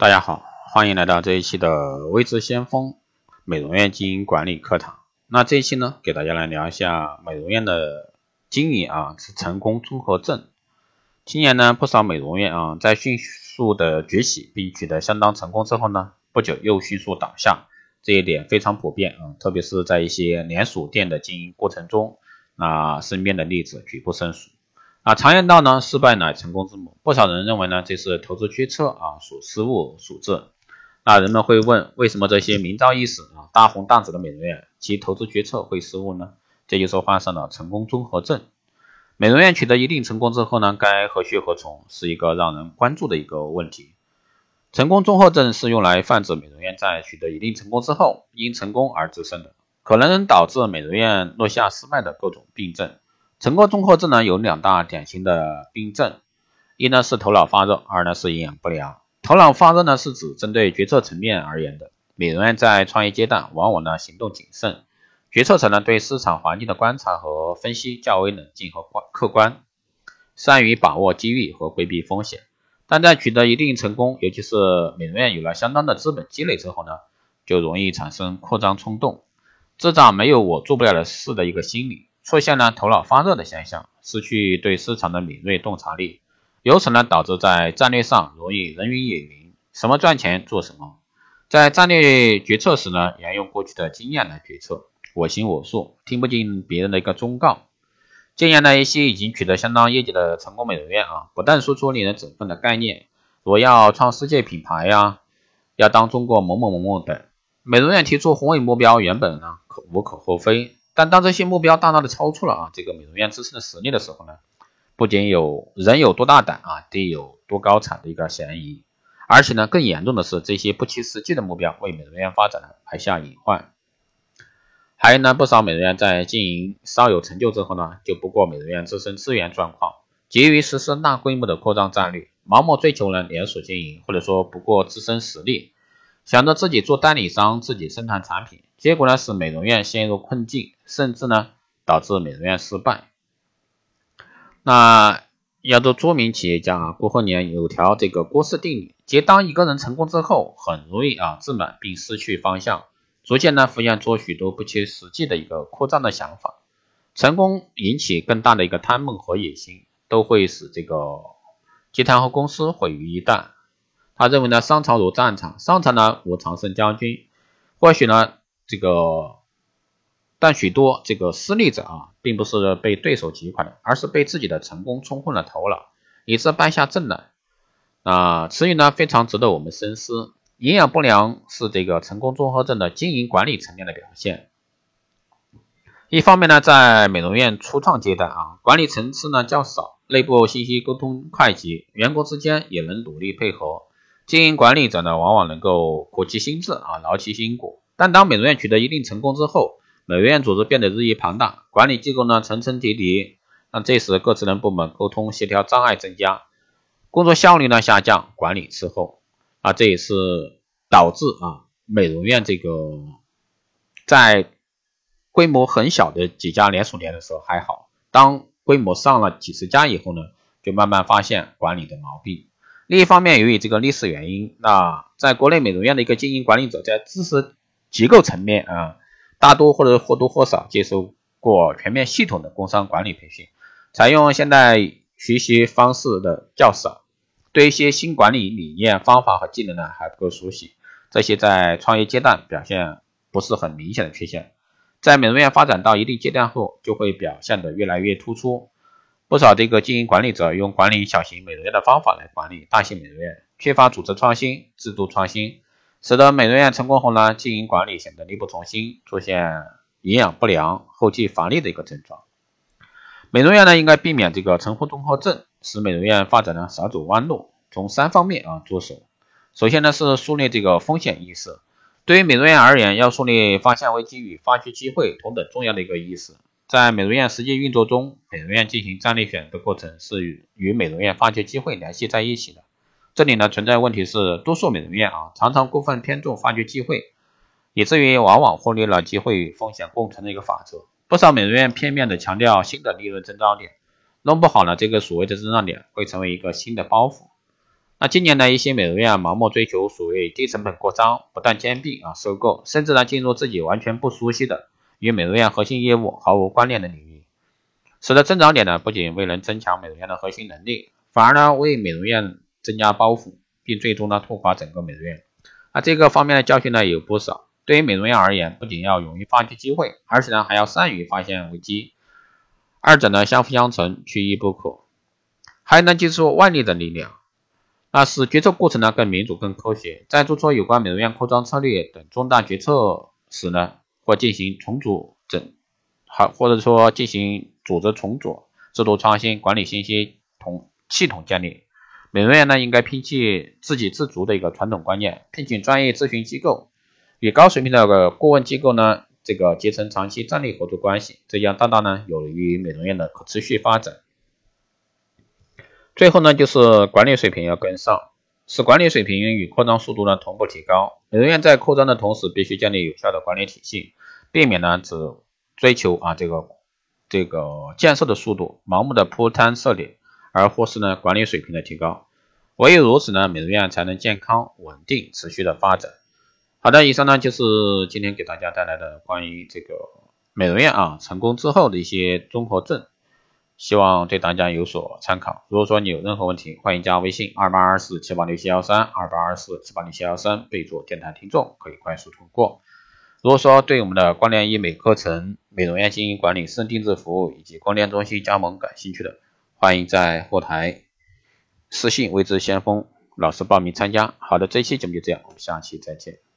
大家好，欢迎来到这一期的微知先锋美容院经营管理课堂。那这一期呢，给大家来聊一下美容院的经营啊，是成功综合症。今年呢，不少美容院啊，在迅速的崛起并取得相当成功之后呢，不久又迅速倒下，这一点非常普遍啊，特别是在一些连锁店的经营过程中，那身边的例子举不胜数。啊，常言道呢，失败乃成功之母。不少人认为呢，这是投资决策啊属失误所致。那人们会问，为什么这些名噪一时啊大红大紫的美容院，其投资决策会失误呢？这就是发生了成功综合症。美容院取得一定成功之后呢，该何去何从，是一个让人关注的一个问题。成功综合症是用来泛指美容院在取得一定成功之后，因成功而滋生的，可能导致美容院落下失败的各种病症。成功综合症呢有两大典型的病症，一呢是头脑发热，二呢是营养不良。头脑发热呢是指针对决策层面而言的，美容院在创业阶段往往呢行动谨慎，决策层呢对市场环境的观察和分析较为冷静和客观，善于把握机遇和规避风险。但在取得一定成功，尤其是美容院有了相当的资本积累之后呢，就容易产生扩张冲动，这仗没有我做不了的事的一个心理。出现了头脑发热的现象，失去对市场的敏锐洞察力，由此呢导致在战略上容易人云亦云，什么赚钱做什么。在战略决策时呢，沿用过去的经验来决策，我行我素，听不进别人的一个忠告。近年呢，一些已经取得相当业绩的成功美容院啊，不但输出令人振奋的概念，我要创世界品牌呀，要当中国某某某某等，美容院提出宏伟目标，原本呢可无可厚非。但当这些目标大大的超出了啊这个美容院自身的实力的时候呢，不仅有人有多大胆啊，地有多高产的一个嫌疑，而且呢更严重的是这些不切实际的目标为美容院发展呢埋下隐患。还有呢不少美容院在经营稍有成就之后呢，就不顾美容院自身资源状况，急于实施大规模的扩张战略，盲目追求呢连锁经营，或者说不顾自身实力，想着自己做代理商，自己生产产品。结果呢，使美容院陷入困境，甚至呢导致美容院失败。那要做著名企业家啊，郭鹤年有条这个郭氏定理，即当一个人成功之后，很容易啊自满并失去方向，逐渐呢浮现出许多不切实际的一个扩张的想法。成功引起更大的一个贪梦和野心，都会使这个集团和公司毁于一旦。他认为呢，商场如战场，商场呢无常胜将军，或许呢。这个，但许多这个失利者啊，并不是被对手击垮的，而是被自己的成功冲昏了头脑，以致败下阵来。啊，词语呢非常值得我们深思。营养不良是这个成功综合症的经营管理层面的表现。一方面呢，在美容院初创阶段啊，管理层次呢较少，内部信息沟通快捷，员工之间也能努力配合，经营管理者呢往往能够苦其心志啊，劳其筋骨。但当美容院取得一定成功之后，美容院组织变得日益庞大，管理机构呢层层叠叠，那这时各职能部门沟通协调障碍增加，工作效率呢下降，管理滞后，啊这也是导致啊美容院这个在规模很小的几家连锁店的时候还好，当规模上了几十家以后呢，就慢慢发现管理的毛病。另一方面，由于这个历史原因，那在国内美容院的一个经营管理者在知识结构层面啊，大多或者或多或少接受过全面系统的工商管理培训，采用现代学习方式的较少，对一些新管理理念、方法和技能呢还不够熟悉，这些在创业阶段表现不是很明显的缺陷，在美容院发展到一定阶段后，就会表现得越来越突出。不少这个经营管理者用管理小型美容院的方法来管理大型美容院，缺乏组织创新、制度创新。使得美容院成功后呢，经营管理显得力不从心，出现营养不良、后继乏力的一个症状。美容院呢，应该避免这个成功综合症，使美容院发展呢少走弯路。从三方面啊着手。首先呢是树立这个风险意识。对于美容院而言，要树立发现危机与发掘机会同等重要的一个意识。在美容院实际运作中，美容院进行战略选择过程是与与美容院发掘机会联系在一起的。这里呢存在问题是，多数美容院啊常常过分偏重发掘机会，以至于往往忽略了机会与风险共存的一个法则。不少美容院片面的强调新的利润增长点，弄不好呢，这个所谓的增长点会成为一个新的包袱。那今年呢，一些美容院盲目追求所谓低成本扩张，不断兼并啊收购，甚至呢进入自己完全不熟悉的与美容院核心业务毫无关联的领域，使得增长点呢不仅未能增强美容院的核心能力，反而呢为美容院增加包袱，并最终呢拖垮整个美容院。那，这个方面的教训呢有不少。对于美容院而言，不仅要勇于发掘机会，而且呢还要善于发现危机，二者呢相辅相成，缺一不可。还能借助外力的力量。那使决策过程呢更民主、更科学。在做出有关美容院扩张策略等重大决策时呢，或进行重组整，好或者说进行组织重组、制度创新、管理信息统系统建立。美容院呢应该摒弃自给自足的一个传统观念，聘请专业咨询机构，与高水平的个顾问机构呢这个结成长期战略合作关系，这样大大呢有利于美容院的可持续发展。最后呢，就是管理水平要跟上，使管理水平与扩张速度呢同步提高。美容院在扩张的同时，必须建立有效的管理体系，避免呢只追求啊这个这个建设的速度，盲目的铺摊设点，而忽视呢管理水平的提高。唯有如此呢，美容院才能健康、稳定、持续的发展。好的，以上呢就是今天给大家带来的关于这个美容院啊成功之后的一些综合症。希望对大家有所参考。如果说你有任何问题，欢迎加微信二八二四七八六七幺三二八二四七八六七幺三，备注电台听众，可以快速通过。如果说对我们的光电医美课程、美容院经营管理、私人定制服务以及光电中心加盟感兴趣的，欢迎在后台私信未知先锋老师报名参加。好的，这期节目就这样，我们下期再见。